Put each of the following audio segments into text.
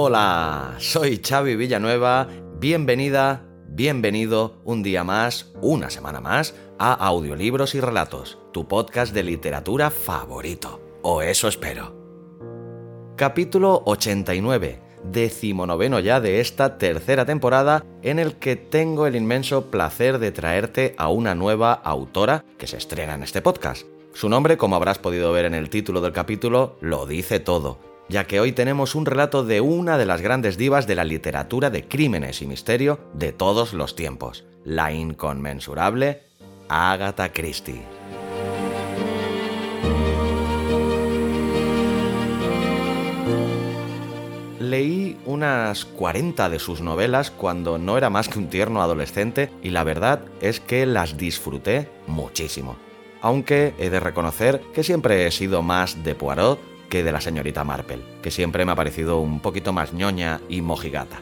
Hola, soy Xavi Villanueva, bienvenida, bienvenido un día más, una semana más, a Audiolibros y Relatos, tu podcast de literatura favorito, o eso espero. Capítulo 89, decimonoveno ya de esta tercera temporada, en el que tengo el inmenso placer de traerte a una nueva autora que se estrena en este podcast. Su nombre, como habrás podido ver en el título del capítulo, lo dice todo ya que hoy tenemos un relato de una de las grandes divas de la literatura de crímenes y misterio de todos los tiempos, la inconmensurable Agatha Christie. Leí unas 40 de sus novelas cuando no era más que un tierno adolescente y la verdad es que las disfruté muchísimo. Aunque he de reconocer que siempre he sido más de Poirot que de la señorita Marple, que siempre me ha parecido un poquito más ñoña y mojigata.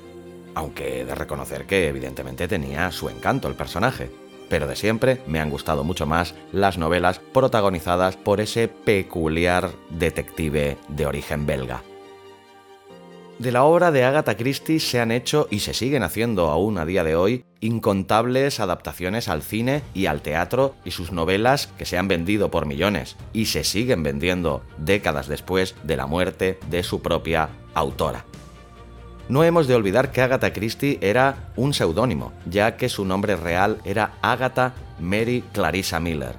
Aunque he de reconocer que evidentemente tenía su encanto el personaje. Pero de siempre me han gustado mucho más las novelas protagonizadas por ese peculiar detective de origen belga. De la obra de Agatha Christie se han hecho y se siguen haciendo aún a día de hoy incontables adaptaciones al cine y al teatro y sus novelas que se han vendido por millones y se siguen vendiendo décadas después de la muerte de su propia autora. No hemos de olvidar que Agatha Christie era un seudónimo, ya que su nombre real era Agatha Mary Clarissa Miller,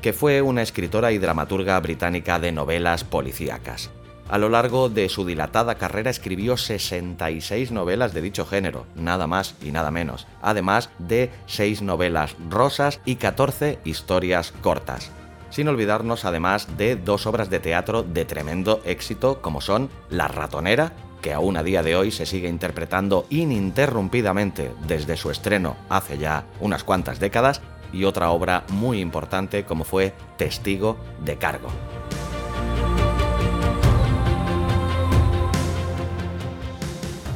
que fue una escritora y dramaturga británica de novelas policíacas. A lo largo de su dilatada carrera escribió 66 novelas de dicho género, nada más y nada menos, además de 6 novelas rosas y 14 historias cortas. Sin olvidarnos además de dos obras de teatro de tremendo éxito como son La ratonera, que aún a día de hoy se sigue interpretando ininterrumpidamente desde su estreno hace ya unas cuantas décadas, y otra obra muy importante como fue Testigo de Cargo.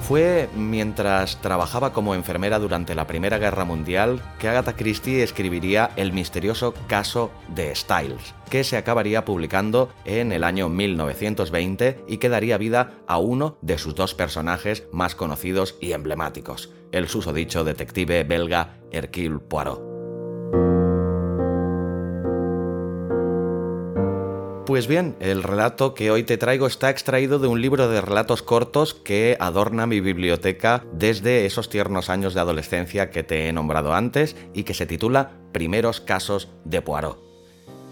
Fue mientras trabajaba como enfermera durante la Primera Guerra Mundial que Agatha Christie escribiría el misterioso caso de Styles, que se acabaría publicando en el año 1920 y que daría vida a uno de sus dos personajes más conocidos y emblemáticos, el susodicho detective belga Hercule Poirot. Pues bien, el relato que hoy te traigo está extraído de un libro de relatos cortos que adorna mi biblioteca desde esos tiernos años de adolescencia que te he nombrado antes y que se titula Primeros casos de Poirot.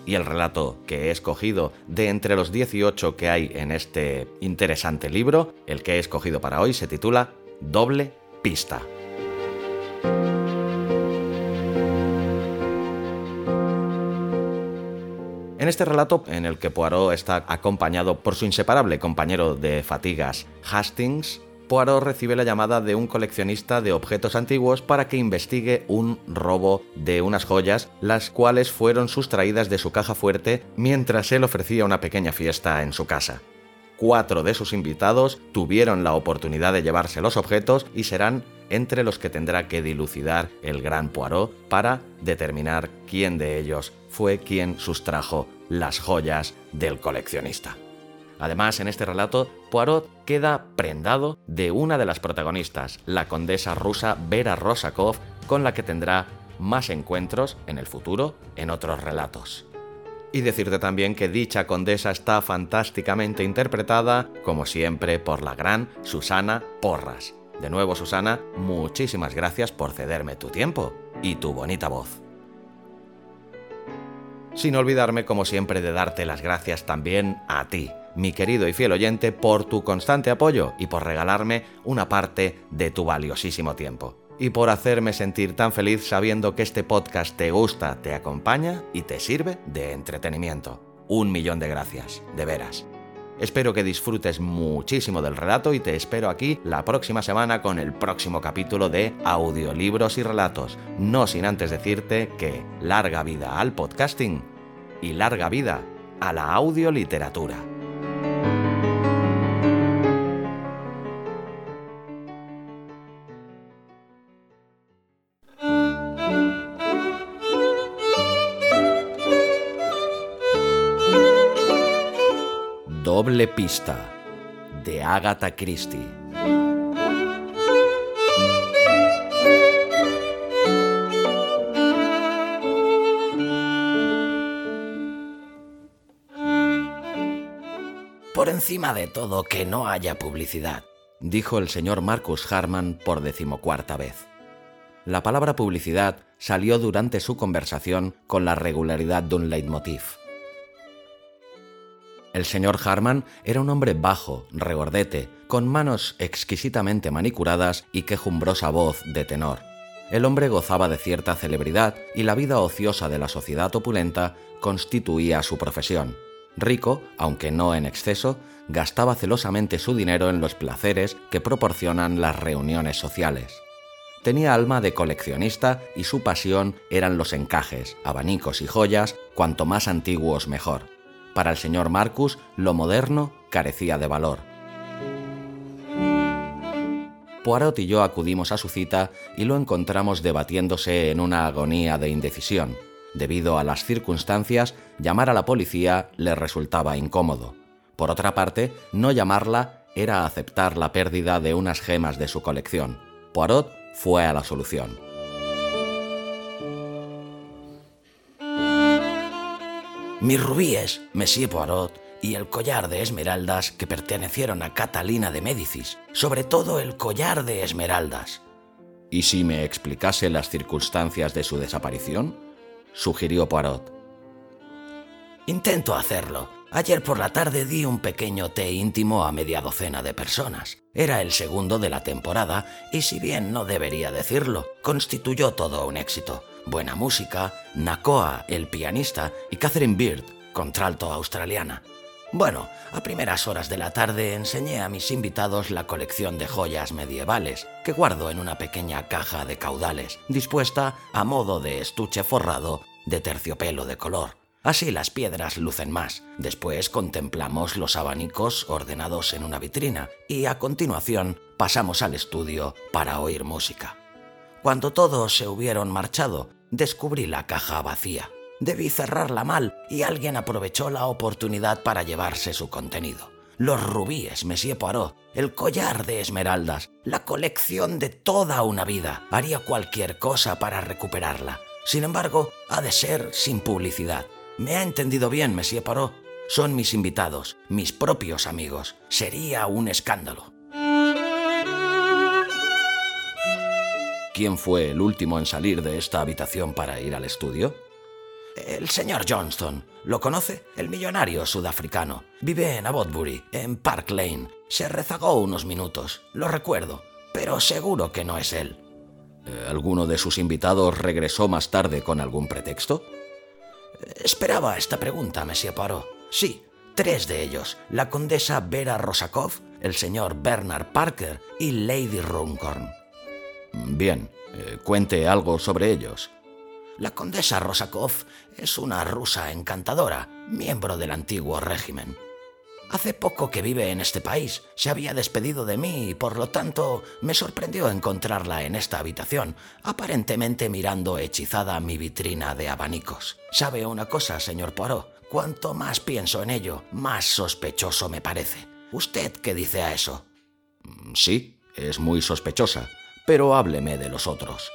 Y el relato que he escogido de entre los 18 que hay en este interesante libro, el que he escogido para hoy se titula Doble Pista. En este relato, en el que Poirot está acompañado por su inseparable compañero de fatigas, Hastings, Poirot recibe la llamada de un coleccionista de objetos antiguos para que investigue un robo de unas joyas, las cuales fueron sustraídas de su caja fuerte mientras él ofrecía una pequeña fiesta en su casa. Cuatro de sus invitados tuvieron la oportunidad de llevarse los objetos y serán entre los que tendrá que dilucidar el gran Poirot para determinar quién de ellos fue quien sustrajo las joyas del coleccionista. Además, en este relato, Poirot queda prendado de una de las protagonistas, la condesa rusa Vera Rosakov, con la que tendrá más encuentros en el futuro en otros relatos. Y decirte también que dicha condesa está fantásticamente interpretada, como siempre, por la gran Susana Porras. De nuevo, Susana, muchísimas gracias por cederme tu tiempo y tu bonita voz. Sin olvidarme, como siempre, de darte las gracias también a ti, mi querido y fiel oyente, por tu constante apoyo y por regalarme una parte de tu valiosísimo tiempo. Y por hacerme sentir tan feliz sabiendo que este podcast te gusta, te acompaña y te sirve de entretenimiento. Un millón de gracias, de veras. Espero que disfrutes muchísimo del relato y te espero aquí la próxima semana con el próximo capítulo de Audiolibros y Relatos, no sin antes decirte que larga vida al podcasting y larga vida a la audioliteratura. Pista de Agatha Christie. Por encima de todo, que no haya publicidad, dijo el señor Marcus Harman por decimocuarta vez. La palabra publicidad salió durante su conversación con la regularidad de un leitmotiv. El señor Harman era un hombre bajo, regordete, con manos exquisitamente manicuradas y quejumbrosa voz de tenor. El hombre gozaba de cierta celebridad y la vida ociosa de la sociedad opulenta constituía su profesión. Rico, aunque no en exceso, gastaba celosamente su dinero en los placeres que proporcionan las reuniones sociales. Tenía alma de coleccionista y su pasión eran los encajes, abanicos y joyas, cuanto más antiguos mejor. Para el señor Marcus, lo moderno carecía de valor. Poirot y yo acudimos a su cita y lo encontramos debatiéndose en una agonía de indecisión. Debido a las circunstancias, llamar a la policía le resultaba incómodo. Por otra parte, no llamarla era aceptar la pérdida de unas gemas de su colección. Poirot fue a la solución. Mis rubíes, Monsieur Poirot, y el collar de esmeraldas que pertenecieron a Catalina de Médicis, sobre todo el collar de esmeraldas. ¿Y si me explicase las circunstancias de su desaparición? sugirió Poirot. Intento hacerlo. Ayer por la tarde di un pequeño té íntimo a media docena de personas. Era el segundo de la temporada y si bien no debería decirlo, constituyó todo un éxito buena música, Nakoa, el pianista, y Catherine Beard, contralto australiana. Bueno, a primeras horas de la tarde enseñé a mis invitados la colección de joyas medievales que guardo en una pequeña caja de caudales, dispuesta a modo de estuche forrado de terciopelo de color. Así las piedras lucen más. Después contemplamos los abanicos ordenados en una vitrina y a continuación pasamos al estudio para oír música. Cuando todos se hubieron marchado, descubrí la caja vacía. Debí cerrarla mal y alguien aprovechó la oportunidad para llevarse su contenido. Los rubíes, Monsieur Poirot, el collar de esmeraldas, la colección de toda una vida. Haría cualquier cosa para recuperarla. Sin embargo, ha de ser sin publicidad. ¿Me ha entendido bien, Monsieur Poirot? Son mis invitados, mis propios amigos. Sería un escándalo. ¿Quién fue el último en salir de esta habitación para ir al estudio? El señor Johnston. ¿Lo conoce? El millonario sudafricano. Vive en Abotbury, en Park Lane. Se rezagó unos minutos, lo recuerdo, pero seguro que no es él. ¿Alguno de sus invitados regresó más tarde con algún pretexto? Esperaba esta pregunta, Monsieur Poirot. Sí, tres de ellos. La condesa Vera Rosakov, el señor Bernard Parker y Lady Runcorn. Bien, eh, cuente algo sobre ellos. La condesa Rosakov es una rusa encantadora, miembro del antiguo régimen. Hace poco que vive en este país, se había despedido de mí y por lo tanto me sorprendió encontrarla en esta habitación, aparentemente mirando hechizada mi vitrina de abanicos. ¿Sabe una cosa, señor Poirot? Cuanto más pienso en ello, más sospechoso me parece. ¿Usted qué dice a eso? Sí, es muy sospechosa pero hábleme de los otros.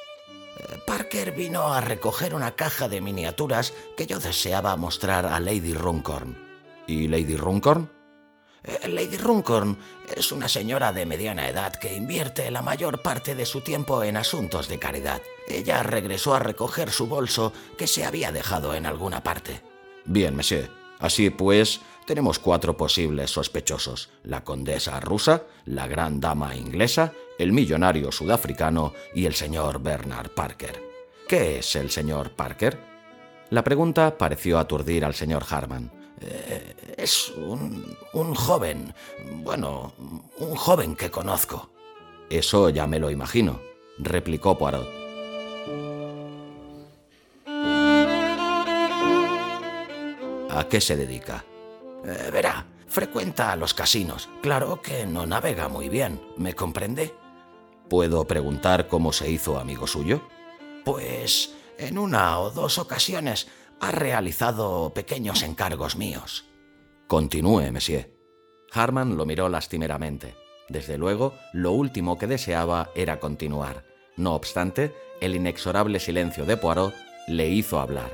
Parker vino a recoger una caja de miniaturas que yo deseaba mostrar a Lady Runcorn. ¿Y Lady Runcorn? Eh, Lady Runcorn es una señora de mediana edad que invierte la mayor parte de su tiempo en asuntos de caridad. Ella regresó a recoger su bolso que se había dejado en alguna parte. Bien, monsieur. Así pues, tenemos cuatro posibles sospechosos. La condesa rusa, la gran dama inglesa, el millonario sudafricano y el señor Bernard Parker. ¿Qué es el señor Parker? La pregunta pareció aturdir al señor Harman. Eh, es un, un joven, bueno, un joven que conozco. Eso ya me lo imagino, replicó Poirot. ¿A qué se dedica? Eh, verá, frecuenta los casinos. Claro que no navega muy bien, ¿me comprende? ¿Puedo preguntar cómo se hizo amigo suyo? Pues en una o dos ocasiones ha realizado pequeños encargos míos. Continúe, monsieur. Harman lo miró lastimeramente. Desde luego, lo último que deseaba era continuar. No obstante, el inexorable silencio de Poirot le hizo hablar.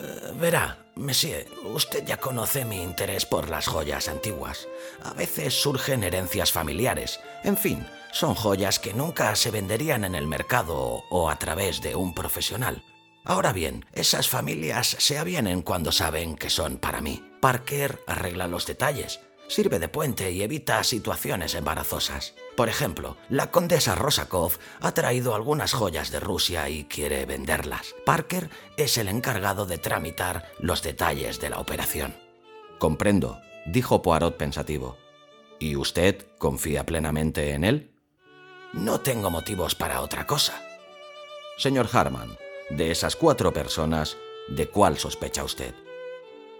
Eh, verá, Monsieur, usted ya conoce mi interés por las joyas antiguas. A veces surgen herencias familiares. En fin, son joyas que nunca se venderían en el mercado o a través de un profesional. Ahora bien, esas familias se avienen cuando saben que son para mí. Parker arregla los detalles, sirve de puente y evita situaciones embarazosas. Por ejemplo, la condesa Rosakov ha traído algunas joyas de Rusia y quiere venderlas. Parker es el encargado de tramitar los detalles de la operación. Comprendo, dijo Poirot pensativo. ¿Y usted confía plenamente en él? No tengo motivos para otra cosa. Señor Harman, de esas cuatro personas, ¿de cuál sospecha usted?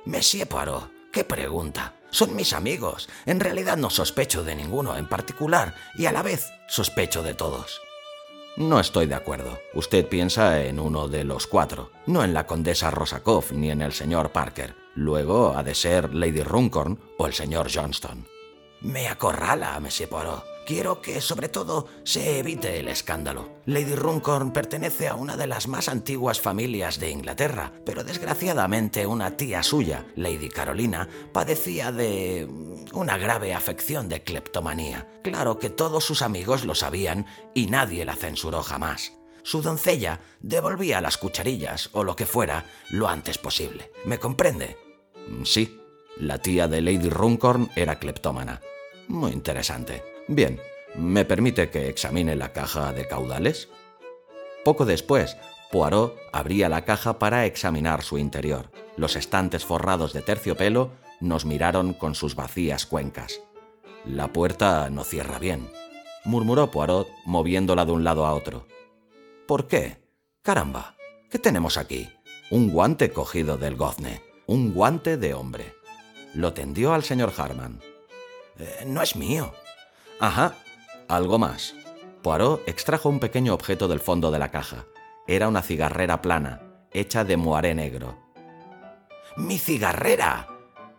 Monsieur Poirot, qué pregunta. Son mis amigos. En realidad no sospecho de ninguno en particular y a la vez sospecho de todos. No estoy de acuerdo. Usted piensa en uno de los cuatro, no en la condesa Rosakov ni en el señor Parker. Luego ha de ser Lady Runcorn o el señor Johnston. Me acorrala, Monsieur Poirot. Quiero que, sobre todo, se evite el escándalo. Lady Runcorn pertenece a una de las más antiguas familias de Inglaterra, pero desgraciadamente una tía suya, Lady Carolina, padecía de una grave afección de cleptomanía. Claro que todos sus amigos lo sabían y nadie la censuró jamás. Su doncella devolvía las cucharillas o lo que fuera lo antes posible. ¿Me comprende? Sí, la tía de Lady Runcorn era cleptómana. Muy interesante. Bien, ¿me permite que examine la caja de caudales? Poco después, Poirot abría la caja para examinar su interior. Los estantes forrados de terciopelo nos miraron con sus vacías cuencas. La puerta no cierra bien, murmuró Poirot moviéndola de un lado a otro. ¿Por qué? Caramba, ¿qué tenemos aquí? Un guante cogido del gozne, un guante de hombre. Lo tendió al señor Harman. Eh, no es mío, Ajá, algo más. Poirot extrajo un pequeño objeto del fondo de la caja. Era una cigarrera plana, hecha de moaré negro. ¡Mi cigarrera!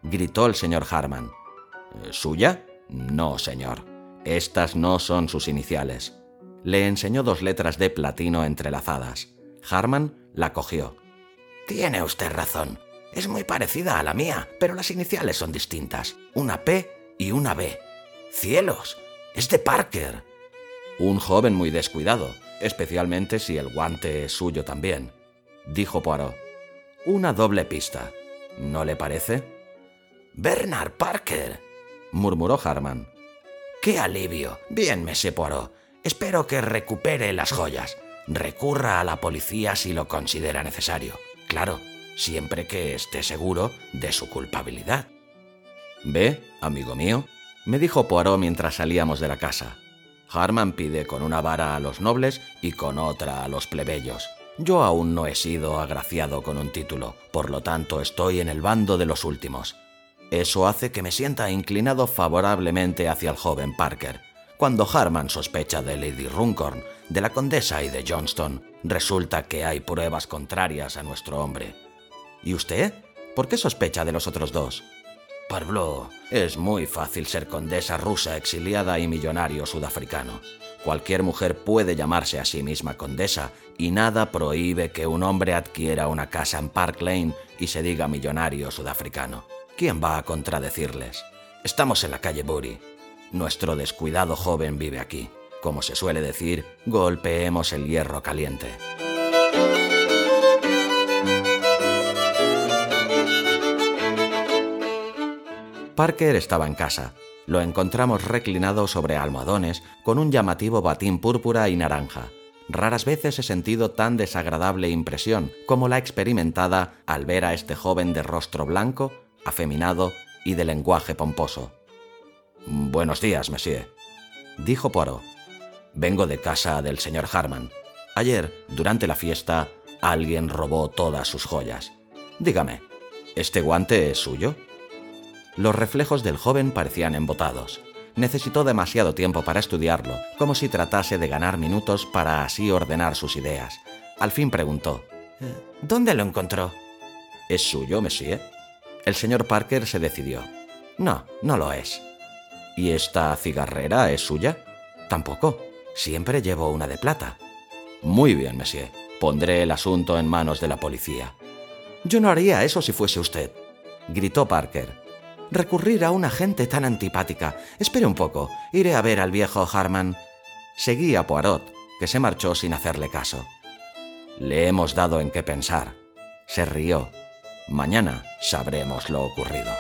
gritó el señor Harman. ¿Suya? No, señor. Estas no son sus iniciales. Le enseñó dos letras de platino entrelazadas. Harman la cogió. Tiene usted razón. Es muy parecida a la mía, pero las iniciales son distintas. Una P y una B. ¡Cielos! Es de Parker. Un joven muy descuidado, especialmente si el guante es suyo también, dijo Poirot. Una doble pista, ¿no le parece? Bernard Parker, murmuró Harman. ¡Qué alivio! Bien, Monsieur Poirot. Espero que recupere las joyas. Recurra a la policía si lo considera necesario. Claro, siempre que esté seguro de su culpabilidad. ¿Ve, amigo mío? Me dijo Poirot mientras salíamos de la casa. Harman pide con una vara a los nobles y con otra a los plebeyos. Yo aún no he sido agraciado con un título, por lo tanto estoy en el bando de los últimos. Eso hace que me sienta inclinado favorablemente hacia el joven Parker. Cuando Harman sospecha de Lady Runcorn, de la condesa y de Johnston, resulta que hay pruebas contrarias a nuestro hombre. ¿Y usted? ¿Por qué sospecha de los otros dos? Parbló, es muy fácil ser condesa rusa exiliada y millonario sudafricano. Cualquier mujer puede llamarse a sí misma condesa y nada prohíbe que un hombre adquiera una casa en Park Lane y se diga millonario sudafricano. ¿Quién va a contradecirles? Estamos en la calle Bury. Nuestro descuidado joven vive aquí. Como se suele decir, golpeemos el hierro caliente. Parker estaba en casa. Lo encontramos reclinado sobre almohadones con un llamativo batín púrpura y naranja. Raras veces he sentido tan desagradable impresión como la experimentada al ver a este joven de rostro blanco, afeminado y de lenguaje pomposo. Buenos días, monsieur, dijo Poirot. Vengo de casa del señor Harman. Ayer, durante la fiesta, alguien robó todas sus joyas. Dígame, ¿este guante es suyo? Los reflejos del joven parecían embotados. Necesitó demasiado tiempo para estudiarlo, como si tratase de ganar minutos para así ordenar sus ideas. Al fin preguntó, eh, ¿Dónde lo encontró? ¿Es suyo, monsieur? El señor Parker se decidió. No, no lo es. ¿Y esta cigarrera es suya? Tampoco. Siempre llevo una de plata. Muy bien, monsieur. Pondré el asunto en manos de la policía. Yo no haría eso si fuese usted, gritó Parker recurrir a una gente tan antipática. Espere un poco, iré a ver al viejo Harman. Seguí a Poirot, que se marchó sin hacerle caso. Le hemos dado en qué pensar. Se rió. Mañana sabremos lo ocurrido.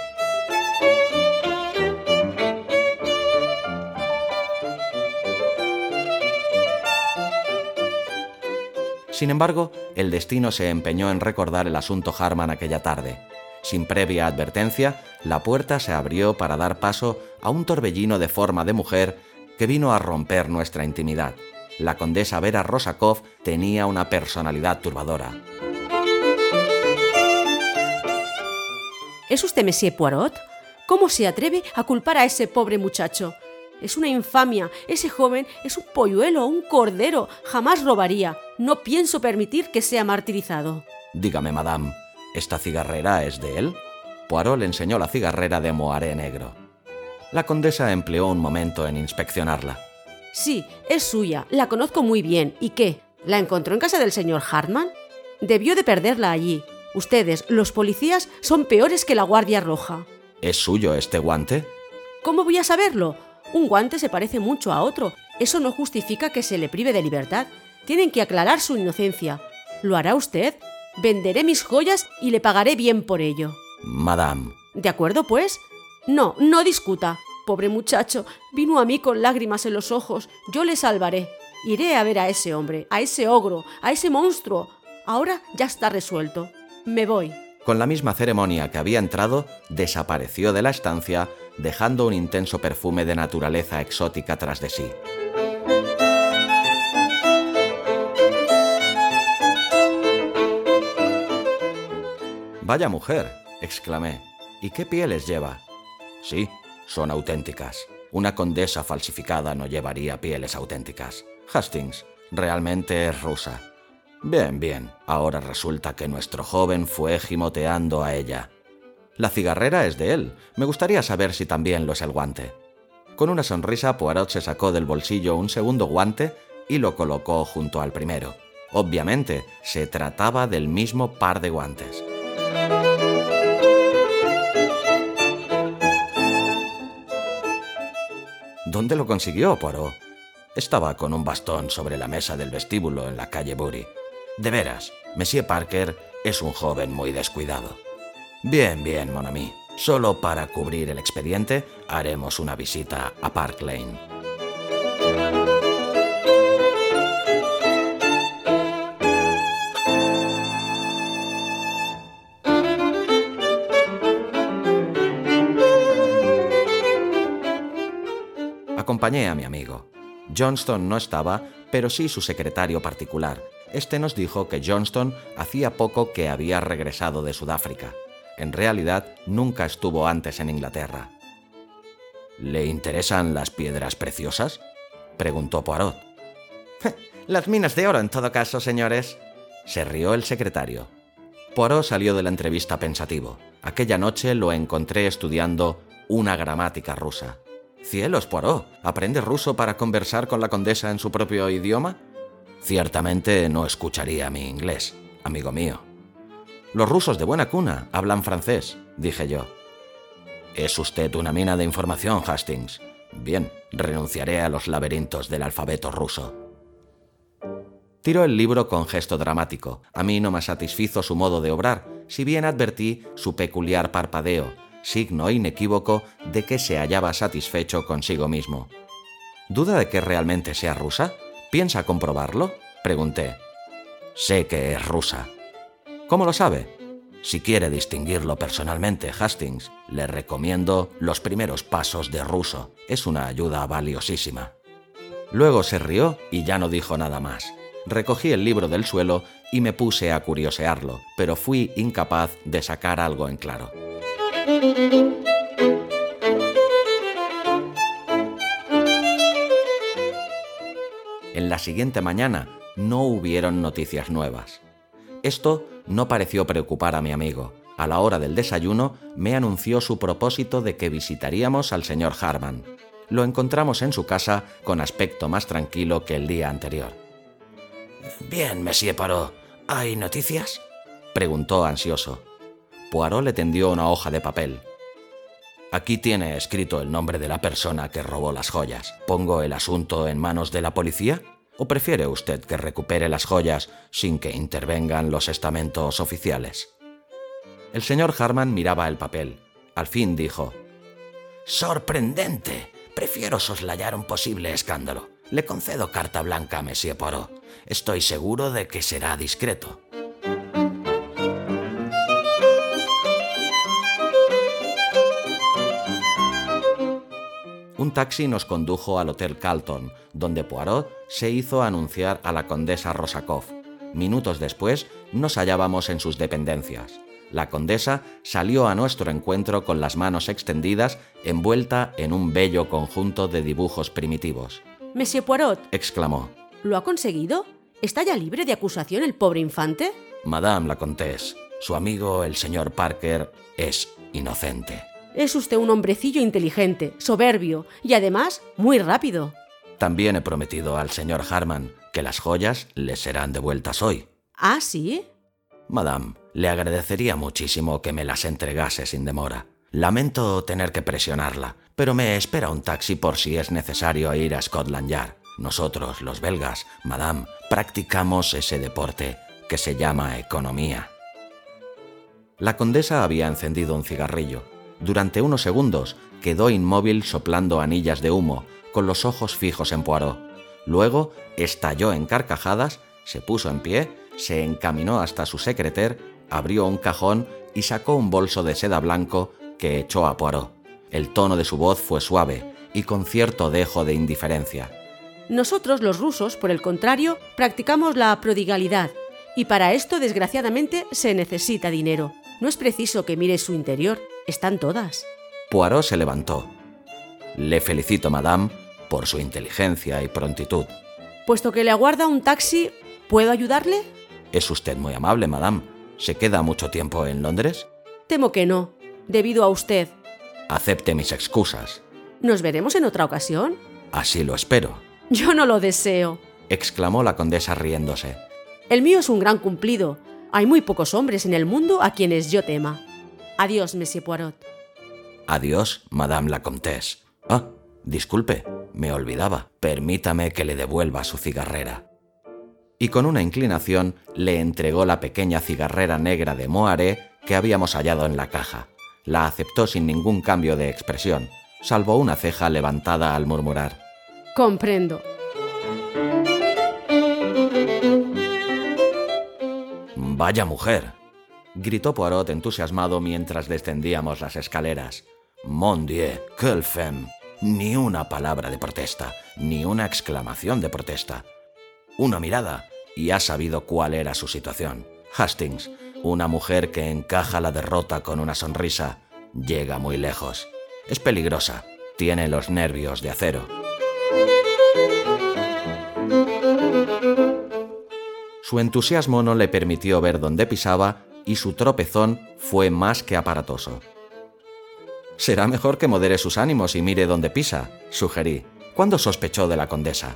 Sin embargo, el destino se empeñó en recordar el asunto Harman aquella tarde. Sin previa advertencia, la puerta se abrió para dar paso a un torbellino de forma de mujer que vino a romper nuestra intimidad. La condesa Vera Rosakov tenía una personalidad turbadora. ¿Es usted Monsieur Poirot? ¿Cómo se atreve a culpar a ese pobre muchacho? Es una infamia. Ese joven es un polluelo, un cordero. Jamás robaría. No pienso permitir que sea martirizado. Dígame, madame, ¿Esta cigarrera es de él? Poirot le enseñó la cigarrera de moaré negro. La condesa empleó un momento en inspeccionarla. Sí, es suya, la conozco muy bien. ¿Y qué? ¿La encontró en casa del señor Hartman? Debió de perderla allí. Ustedes, los policías, son peores que la Guardia Roja. ¿Es suyo este guante? ¿Cómo voy a saberlo? Un guante se parece mucho a otro. Eso no justifica que se le prive de libertad. Tienen que aclarar su inocencia. ¿Lo hará usted? Venderé mis joyas y le pagaré bien por ello. Madame. ¿De acuerdo, pues? No, no discuta. Pobre muchacho, vino a mí con lágrimas en los ojos. Yo le salvaré. Iré a ver a ese hombre, a ese ogro, a ese monstruo. Ahora ya está resuelto. Me voy. Con la misma ceremonia que había entrado, desapareció de la estancia, dejando un intenso perfume de naturaleza exótica tras de sí. Vaya mujer, exclamé. ¿Y qué pieles lleva? Sí, son auténticas. Una condesa falsificada no llevaría pieles auténticas. Hastings, realmente es rusa. Bien, bien. Ahora resulta que nuestro joven fue gimoteando a ella. La cigarrera es de él. Me gustaría saber si también lo es el guante. Con una sonrisa, Poirot se sacó del bolsillo un segundo guante y lo colocó junto al primero. Obviamente, se trataba del mismo par de guantes. ¿Dónde lo consiguió, Poirot? Estaba con un bastón sobre la mesa del vestíbulo en la calle Bury. De veras, Monsieur Parker es un joven muy descuidado. Bien, bien, mon ami. Solo para cubrir el expediente haremos una visita a Park Lane. Acompañé a mi amigo. Johnston no estaba, pero sí su secretario particular. Este nos dijo que Johnston hacía poco que había regresado de Sudáfrica. En realidad, nunca estuvo antes en Inglaterra. ¿Le interesan las piedras preciosas? preguntó Poirot. las minas de oro, en todo caso, señores. Se rió el secretario. Poirot salió de la entrevista pensativo. Aquella noche lo encontré estudiando una gramática rusa. Cielos, Poirot, ¿aprende ruso para conversar con la condesa en su propio idioma? Ciertamente no escucharía mi inglés, amigo mío. Los rusos de buena cuna hablan francés, dije yo. Es usted una mina de información, Hastings. Bien, renunciaré a los laberintos del alfabeto ruso. Tiró el libro con gesto dramático. A mí no me satisfizo su modo de obrar, si bien advertí su peculiar parpadeo, signo inequívoco de que se hallaba satisfecho consigo mismo. ¿Duda de que realmente sea rusa? ¿Piensa comprobarlo? Pregunté. Sé que es rusa. ¿Cómo lo sabe? Si quiere distinguirlo personalmente, Hastings, le recomiendo los primeros pasos de ruso. Es una ayuda valiosísima. Luego se rió y ya no dijo nada más. Recogí el libro del suelo y me puse a curiosearlo, pero fui incapaz de sacar algo en claro. En la siguiente mañana no hubieron noticias nuevas. Esto no pareció preocupar a mi amigo. A la hora del desayuno me anunció su propósito de que visitaríamos al señor Harman. Lo encontramos en su casa con aspecto más tranquilo que el día anterior. Bien, Monsieur Poirot, ¿hay noticias? preguntó ansioso. Poirot le tendió una hoja de papel. Aquí tiene escrito el nombre de la persona que robó las joyas. ¿Pongo el asunto en manos de la policía? ¿O prefiere usted que recupere las joyas sin que intervengan los estamentos oficiales? El señor Harman miraba el papel. Al fin dijo, Sorprendente. Prefiero soslayar un posible escándalo. Le concedo carta blanca a Monsieur Poirot. Estoy seguro de que será discreto. Un taxi nos condujo al Hotel Carlton, donde Poirot se hizo anunciar a la condesa Rosakov. Minutos después nos hallábamos en sus dependencias. La condesa salió a nuestro encuentro con las manos extendidas, envuelta en un bello conjunto de dibujos primitivos. Monsieur Poirot, exclamó. ¿Lo ha conseguido? ¿Está ya libre de acusación el pobre infante? Madame la Comtesse, su amigo el señor Parker es inocente. Es usted un hombrecillo inteligente, soberbio y además muy rápido. También he prometido al señor Harman que las joyas le serán devueltas hoy. ¿Ah, sí? Madame, le agradecería muchísimo que me las entregase sin demora. Lamento tener que presionarla, pero me espera un taxi por si es necesario ir a Scotland Yard. Nosotros, los belgas, Madame, practicamos ese deporte que se llama economía. La condesa había encendido un cigarrillo. Durante unos segundos quedó inmóvil soplando anillas de humo, con los ojos fijos en Poirot. Luego estalló en carcajadas, se puso en pie, se encaminó hasta su secreter, abrió un cajón y sacó un bolso de seda blanco que echó a Poirot. El tono de su voz fue suave y con cierto dejo de indiferencia. Nosotros, los rusos, por el contrario, practicamos la prodigalidad, y para esto, desgraciadamente, se necesita dinero. No es preciso que mire su interior, están todas. Poirot se levantó. Le felicito, madame, por su inteligencia y prontitud. Puesto que le aguarda un taxi, ¿puedo ayudarle? Es usted muy amable, madame. ¿Se queda mucho tiempo en Londres? Temo que no, debido a usted. Acepte mis excusas. ¿Nos veremos en otra ocasión? Así lo espero. Yo no lo deseo, exclamó la condesa riéndose. El mío es un gran cumplido. Hay muy pocos hombres en el mundo a quienes yo tema. Adiós, Monsieur Poirot. Adiós, Madame la Comtesse. Ah, disculpe, me olvidaba. Permítame que le devuelva su cigarrera. Y con una inclinación le entregó la pequeña cigarrera negra de Moaré que habíamos hallado en la caja. La aceptó sin ningún cambio de expresión, salvo una ceja levantada al murmurar. Comprendo. Vaya mujer, gritó Poirot entusiasmado mientras descendíamos las escaleras. Mon Dieu, quelle. Ni una palabra de protesta, ni una exclamación de protesta. Una mirada y ha sabido cuál era su situación. Hastings, una mujer que encaja la derrota con una sonrisa, llega muy lejos. Es peligrosa, tiene los nervios de acero. Su entusiasmo no le permitió ver dónde pisaba y su tropezón fue más que aparatoso. Será mejor que modere sus ánimos y mire dónde pisa, sugerí, cuando sospechó de la condesa.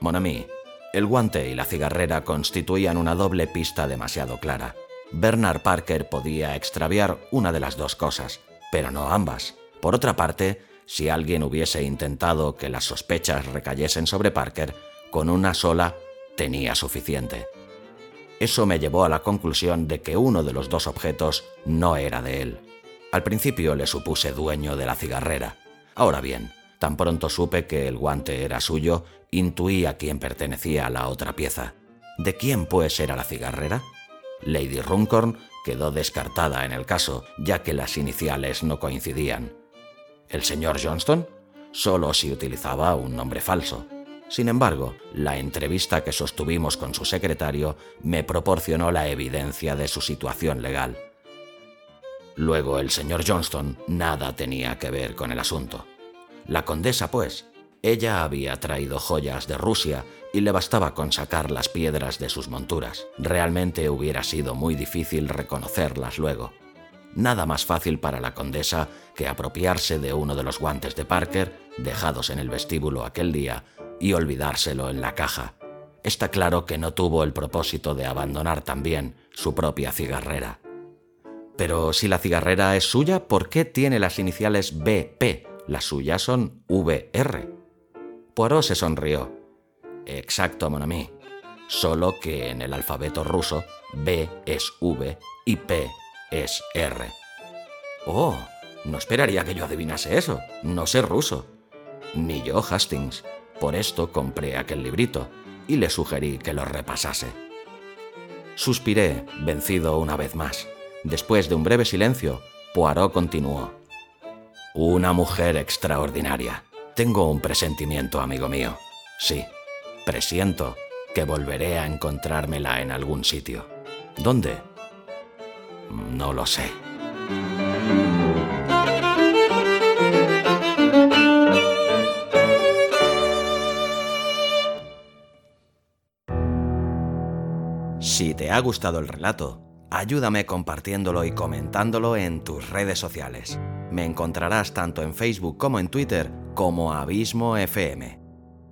Monami, el guante y la cigarrera constituían una doble pista demasiado clara. Bernard Parker podía extraviar una de las dos cosas, pero no ambas. Por otra parte, si alguien hubiese intentado que las sospechas recayesen sobre Parker, con una sola tenía suficiente. Eso me llevó a la conclusión de que uno de los dos objetos no era de él. Al principio le supuse dueño de la cigarrera. Ahora bien, tan pronto supe que el guante era suyo, intuí a quién pertenecía la otra pieza. ¿De quién pues era la cigarrera? Lady Runcorn quedó descartada en el caso, ya que las iniciales no coincidían. ¿El señor Johnston? Solo si utilizaba un nombre falso. Sin embargo, la entrevista que sostuvimos con su secretario me proporcionó la evidencia de su situación legal. Luego el señor Johnston nada tenía que ver con el asunto. La condesa, pues, ella había traído joyas de Rusia y le bastaba con sacar las piedras de sus monturas. Realmente hubiera sido muy difícil reconocerlas luego. Nada más fácil para la condesa que apropiarse de uno de los guantes de Parker, dejados en el vestíbulo aquel día, y olvidárselo en la caja. Está claro que no tuvo el propósito de abandonar también su propia cigarrera. Pero si la cigarrera es suya, ¿por qué tiene las iniciales BP? Las suyas son VR. Poirot se sonrió. Exacto, mon ami. Solo que en el alfabeto ruso B es V y P es R. Oh, no esperaría que yo adivinase eso. No sé ruso. Ni yo, Hastings. Por esto compré aquel librito y le sugerí que lo repasase. Suspiré, vencido una vez más. Después de un breve silencio, Poirot continuó. Una mujer extraordinaria. Tengo un presentimiento, amigo mío. Sí, presiento que volveré a encontrármela en algún sitio. ¿Dónde? No lo sé. Te ha gustado el relato, ayúdame compartiéndolo y comentándolo en tus redes sociales. Me encontrarás tanto en Facebook como en Twitter como Abismo FM.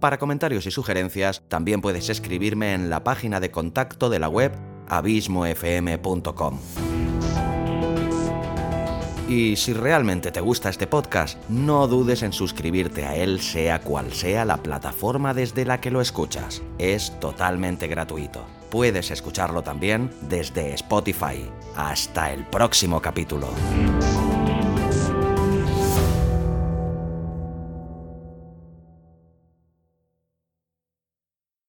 Para comentarios y sugerencias, también puedes escribirme en la página de contacto de la web abismofm.com. Y si realmente te gusta este podcast, no dudes en suscribirte a él sea cual sea la plataforma desde la que lo escuchas. Es totalmente gratuito. Puedes escucharlo también desde Spotify. Hasta el próximo capítulo.